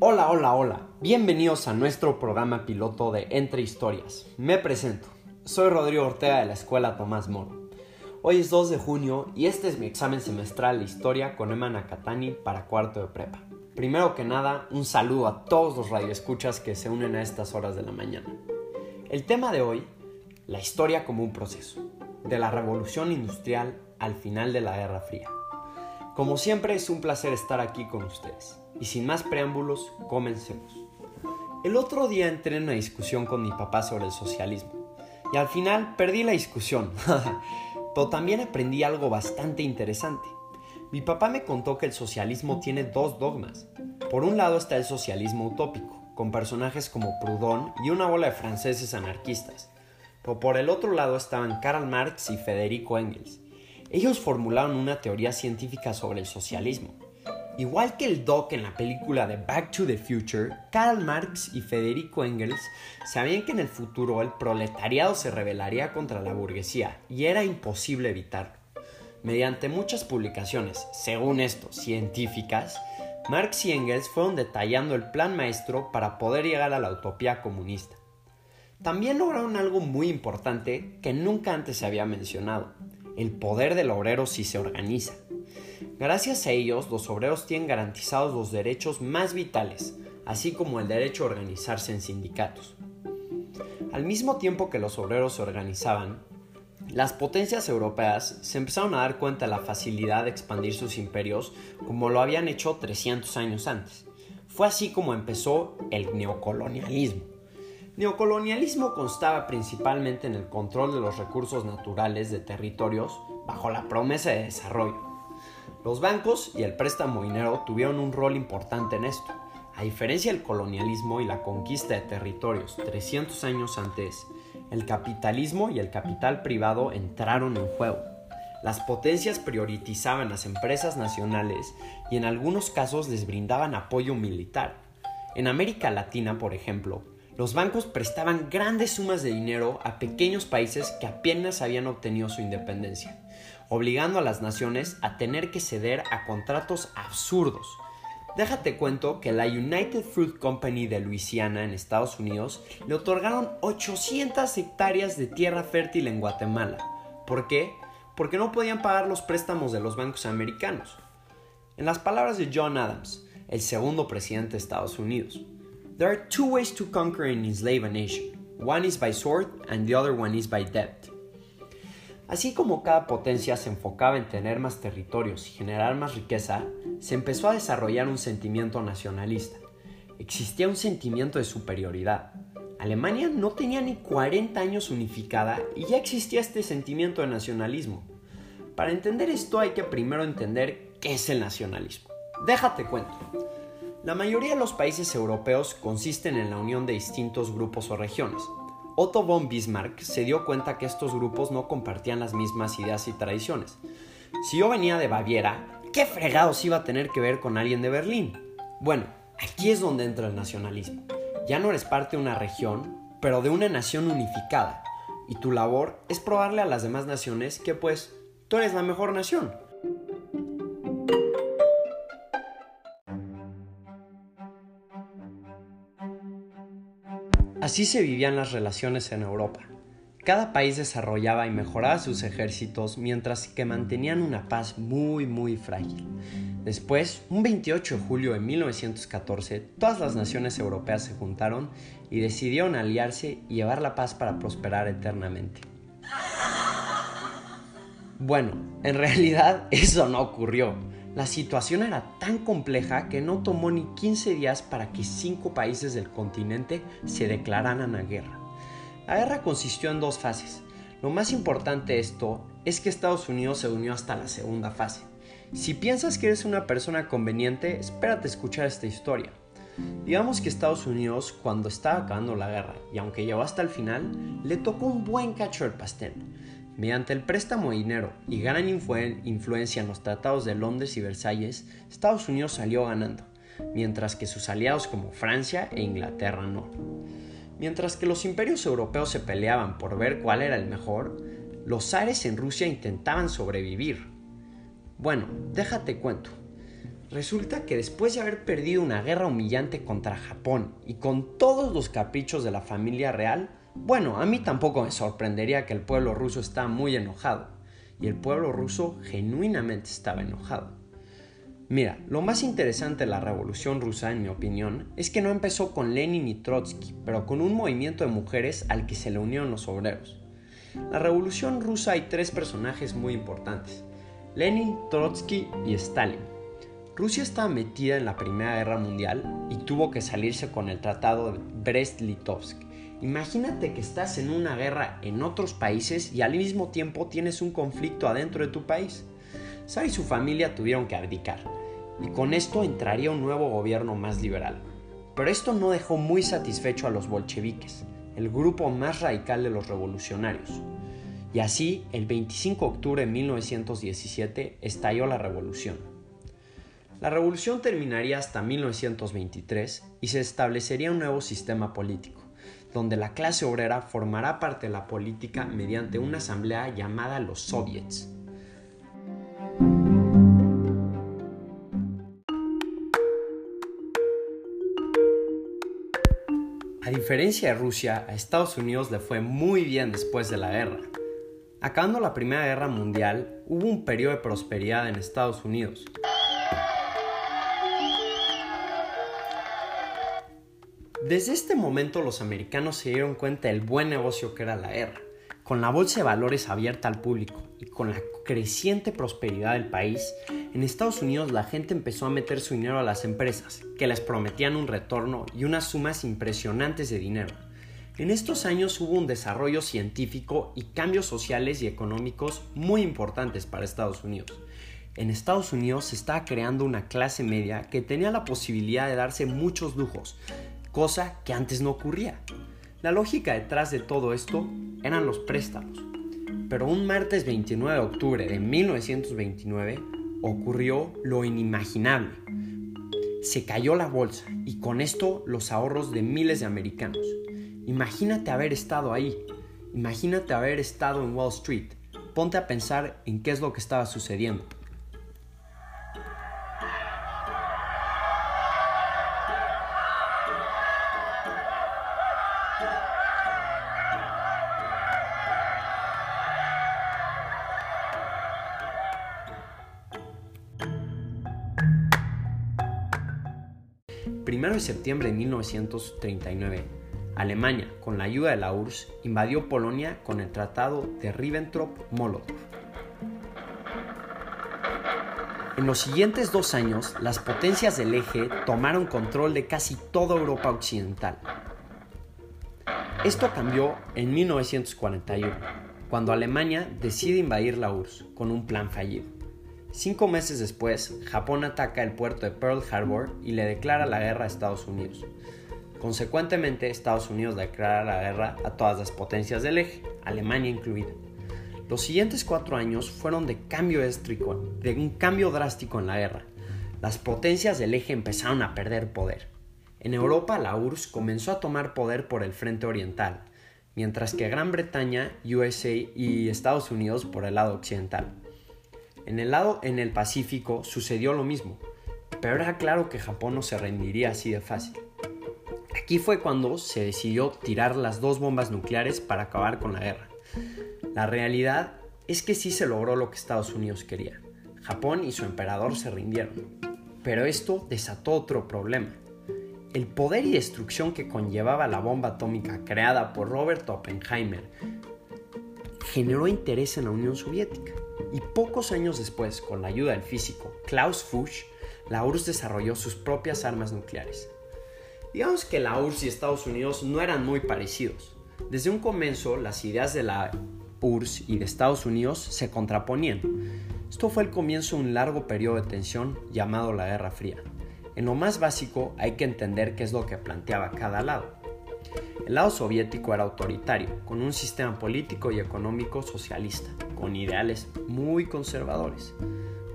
Hola, hola, hola. Bienvenidos a nuestro programa piloto de Entre Historias. Me presento. Soy Rodrigo Ortega de la Escuela Tomás Moro. Hoy es 2 de junio y este es mi examen semestral de historia con Emma Nakatani para cuarto de prepa. Primero que nada, un saludo a todos los radioescuchas que se unen a estas horas de la mañana. El tema de hoy, la historia como un proceso, de la revolución industrial al final de la Guerra Fría. Como siempre es un placer estar aquí con ustedes. Y sin más preámbulos, comencemos. El otro día entré en una discusión con mi papá sobre el socialismo. Y al final perdí la discusión. Pero también aprendí algo bastante interesante. Mi papá me contó que el socialismo tiene dos dogmas. Por un lado está el socialismo utópico, con personajes como Proudhon y una bola de franceses anarquistas. Pero por el otro lado estaban Karl Marx y Federico Engels, ellos formularon una teoría científica sobre el socialismo. Igual que el Doc en la película de Back to the Future, Karl Marx y Federico Engels sabían que en el futuro el proletariado se rebelaría contra la burguesía y era imposible evitarlo. Mediante muchas publicaciones, según esto, científicas, Marx y Engels fueron detallando el plan maestro para poder llegar a la utopía comunista. También lograron algo muy importante que nunca antes se había mencionado, el poder del obrero si se organiza. Gracias a ellos, los obreros tienen garantizados los derechos más vitales, así como el derecho a organizarse en sindicatos. Al mismo tiempo que los obreros se organizaban, las potencias europeas se empezaron a dar cuenta de la facilidad de expandir sus imperios como lo habían hecho 300 años antes. Fue así como empezó el neocolonialismo. Neocolonialismo constaba principalmente en el control de los recursos naturales de territorios bajo la promesa de desarrollo. Los bancos y el préstamo dinero tuvieron un rol importante en esto. A diferencia del colonialismo y la conquista de territorios 300 años antes, el capitalismo y el capital privado entraron en juego. Las potencias priorizaban las empresas nacionales y en algunos casos les brindaban apoyo militar. En América Latina, por ejemplo, los bancos prestaban grandes sumas de dinero a pequeños países que apenas habían obtenido su independencia, obligando a las naciones a tener que ceder a contratos absurdos. Déjate cuento que la United Fruit Company de Luisiana en Estados Unidos le otorgaron 800 hectáreas de tierra fértil en Guatemala. ¿Por qué? Porque no podían pagar los préstamos de los bancos americanos. En las palabras de John Adams, el segundo presidente de Estados Unidos, There are two ways to conquer and enslave a nation. One is by sword and the other one is by debt. Así como cada potencia se enfocaba en tener más territorios y generar más riqueza, se empezó a desarrollar un sentimiento nacionalista. Existía un sentimiento de superioridad. Alemania no tenía ni 40 años unificada y ya existía este sentimiento de nacionalismo. Para entender esto hay que primero entender qué es el nacionalismo. Déjate cuento. La mayoría de los países europeos consisten en la unión de distintos grupos o regiones. Otto von Bismarck se dio cuenta que estos grupos no compartían las mismas ideas y tradiciones. Si yo venía de Baviera, ¿qué fregados iba a tener que ver con alguien de Berlín? Bueno, aquí es donde entra el nacionalismo. Ya no eres parte de una región, pero de una nación unificada. Y tu labor es probarle a las demás naciones que pues tú eres la mejor nación. Así se vivían las relaciones en Europa. Cada país desarrollaba y mejoraba sus ejércitos mientras que mantenían una paz muy muy frágil. Después, un 28 de julio de 1914, todas las naciones europeas se juntaron y decidieron aliarse y llevar la paz para prosperar eternamente. Bueno, en realidad eso no ocurrió. La situación era tan compleja que no tomó ni 15 días para que cinco países del continente se declararan a guerra. La guerra consistió en dos fases. Lo más importante de esto es que Estados Unidos se unió hasta la segunda fase. Si piensas que eres una persona conveniente, espérate escuchar esta historia. Digamos que Estados Unidos, cuando estaba acabando la guerra, y aunque llegó hasta el final, le tocó un buen cacho del pastel. Mediante el préstamo de dinero y gran influencia en los tratados de Londres y Versalles, Estados Unidos salió ganando, mientras que sus aliados como Francia e Inglaterra no. Mientras que los imperios europeos se peleaban por ver cuál era el mejor, los zares en Rusia intentaban sobrevivir. Bueno, déjate cuento. Resulta que después de haber perdido una guerra humillante contra Japón y con todos los caprichos de la familia real, bueno, a mí tampoco me sorprendería que el pueblo ruso está muy enojado. Y el pueblo ruso genuinamente estaba enojado. Mira, lo más interesante de la revolución rusa, en mi opinión, es que no empezó con Lenin y Trotsky, pero con un movimiento de mujeres al que se le unieron los obreros. La revolución rusa hay tres personajes muy importantes, Lenin, Trotsky y Stalin. Rusia estaba metida en la Primera Guerra Mundial y tuvo que salirse con el Tratado de Brest-Litovsk. Imagínate que estás en una guerra en otros países y al mismo tiempo tienes un conflicto adentro de tu país. Tsar y su familia tuvieron que abdicar, y con esto entraría un nuevo gobierno más liberal. Pero esto no dejó muy satisfecho a los bolcheviques, el grupo más radical de los revolucionarios. Y así, el 25 de octubre de 1917, estalló la revolución. La revolución terminaría hasta 1923 y se establecería un nuevo sistema político, donde la clase obrera formará parte de la política mediante una asamblea llamada los soviets. A diferencia de Rusia, a Estados Unidos le fue muy bien después de la guerra. Acabando la Primera Guerra Mundial, hubo un periodo de prosperidad en Estados Unidos, Desde este momento los americanos se dieron cuenta del buen negocio que era la guerra. Con la bolsa de valores abierta al público y con la creciente prosperidad del país, en Estados Unidos la gente empezó a meter su dinero a las empresas, que les prometían un retorno y unas sumas impresionantes de dinero. En estos años hubo un desarrollo científico y cambios sociales y económicos muy importantes para Estados Unidos. En Estados Unidos se estaba creando una clase media que tenía la posibilidad de darse muchos lujos, cosa que antes no ocurría. La lógica detrás de todo esto eran los préstamos. Pero un martes 29 de octubre de 1929 ocurrió lo inimaginable. Se cayó la bolsa y con esto los ahorros de miles de americanos. Imagínate haber estado ahí. Imagínate haber estado en Wall Street. Ponte a pensar en qué es lo que estaba sucediendo. Primero de septiembre de 1939, Alemania, con la ayuda de la URSS, invadió Polonia con el Tratado de Ribbentrop-Molotov. En los siguientes dos años, las potencias del eje tomaron control de casi toda Europa occidental. Esto cambió en 1941, cuando Alemania decide invadir la URSS con un plan fallido. Cinco meses después, Japón ataca el puerto de Pearl Harbor y le declara la guerra a Estados Unidos. Consecuentemente, Estados Unidos declara la guerra a todas las potencias del eje, Alemania incluida. Los siguientes cuatro años fueron de cambio drástico, en la guerra. Las potencias del eje empezaron a perder poder. En Europa, la URSS comenzó a tomar poder por el frente oriental, mientras que Gran Bretaña, USA y Estados Unidos por el lado occidental. En el lado en el Pacífico sucedió lo mismo, pero era claro que Japón no se rendiría así de fácil. Aquí fue cuando se decidió tirar las dos bombas nucleares para acabar con la guerra. La realidad es que sí se logró lo que Estados Unidos quería. Japón y su emperador se rindieron. Pero esto desató otro problema. El poder y destrucción que conllevaba la bomba atómica creada por Robert Oppenheimer generó interés en la Unión Soviética y pocos años después, con la ayuda del físico Klaus Fuchs, la URSS desarrolló sus propias armas nucleares. Digamos que la URSS y Estados Unidos no eran muy parecidos. Desde un comienzo, las ideas de la URSS y de Estados Unidos se contraponían. Esto fue el comienzo de un largo periodo de tensión llamado la Guerra Fría. En lo más básico hay que entender qué es lo que planteaba cada lado. El lado soviético era autoritario, con un sistema político y económico socialista, con ideales muy conservadores.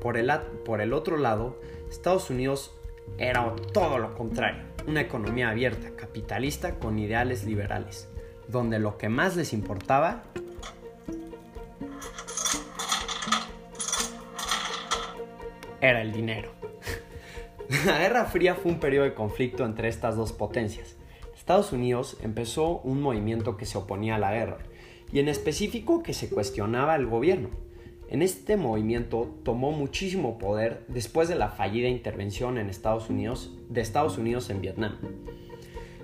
Por el, otro lado, Estados Unidos era todo lo contrario, una economía abierta, capitalista con ideales liberales, donde lo que más les importaba era el dinero. La Guerra Fría fue un periodo de conflicto entre estas dos potencias. Estados Unidos empezó un movimiento que se oponía a la guerra y en específico que se cuestionaba el gobierno. En este movimiento tomó muchísimo poder después de la fallida intervención en Estados Unidos, de Estados Unidos en Vietnam.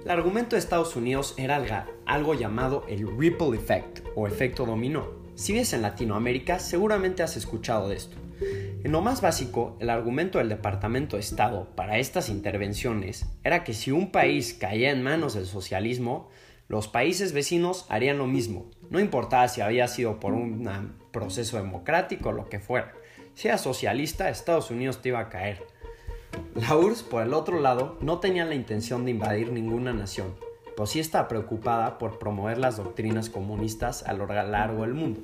El argumento de Estados Unidos era algo llamado el ripple effect o efecto dominó. Si vives en Latinoamérica, seguramente has escuchado de esto. En lo más básico, el argumento del Departamento de Estado para estas intervenciones era que si un país caía en manos del socialismo, los países vecinos harían lo mismo, no importaba si había sido por un proceso democrático o lo que fuera. Si era socialista, Estados Unidos te iba a caer. La URSS, por el otro lado, no tenía la intención de invadir ninguna nación, pero sí estaba preocupada por promover las doctrinas comunistas a lo largo del mundo.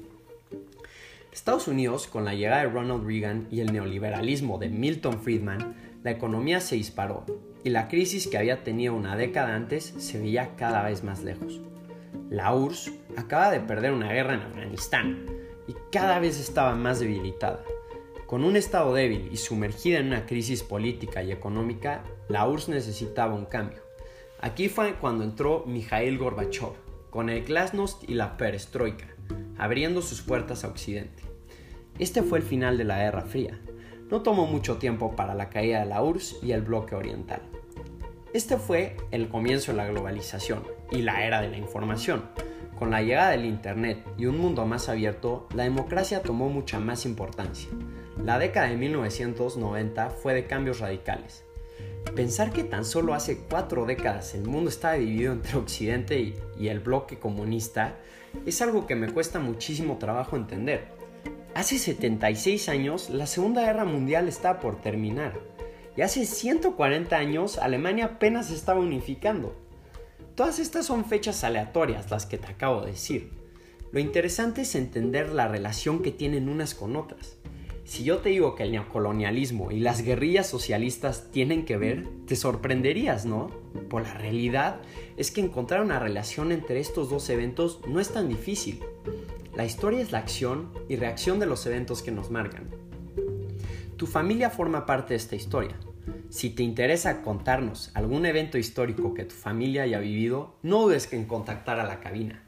Estados Unidos, con la llegada de Ronald Reagan y el neoliberalismo de Milton Friedman, la economía se disparó y la crisis que había tenido una década antes se veía cada vez más lejos. La URSS acaba de perder una guerra en Afganistán y cada vez estaba más debilitada. Con un Estado débil y sumergida en una crisis política y económica, la URSS necesitaba un cambio. Aquí fue cuando entró Mikhail Gorbachev, con el glasnost y la perestroika, abriendo sus puertas a Occidente. Este fue el final de la Guerra Fría. No tomó mucho tiempo para la caída de la URSS y el bloque oriental. Este fue el comienzo de la globalización y la era de la información, con la llegada del Internet y un mundo más abierto, la democracia tomó mucha más importancia. La década de 1990 fue de cambios radicales. Pensar que tan solo hace cuatro décadas el mundo estaba dividido entre Occidente y, el bloque comunista es algo que me cuesta muchísimo trabajo entender. Hace 76 años la Segunda Guerra Mundial estaba por terminar y hace 140 años Alemania apenas estaba unificando. Todas estas son fechas aleatorias, las que te acabo de decir. Lo interesante es entender la relación que tienen unas con otras. Si yo te digo que el neocolonialismo y las guerrillas socialistas tienen que ver, te sorprenderías, ¿no? Por la realidad es que encontrar una relación entre estos dos eventos no es tan difícil. La historia es la acción y reacción de los eventos que nos marcan. Tu familia forma parte de esta historia. Si te interesa contarnos algún evento histórico que tu familia haya vivido, no dudes en contactar a la cabina.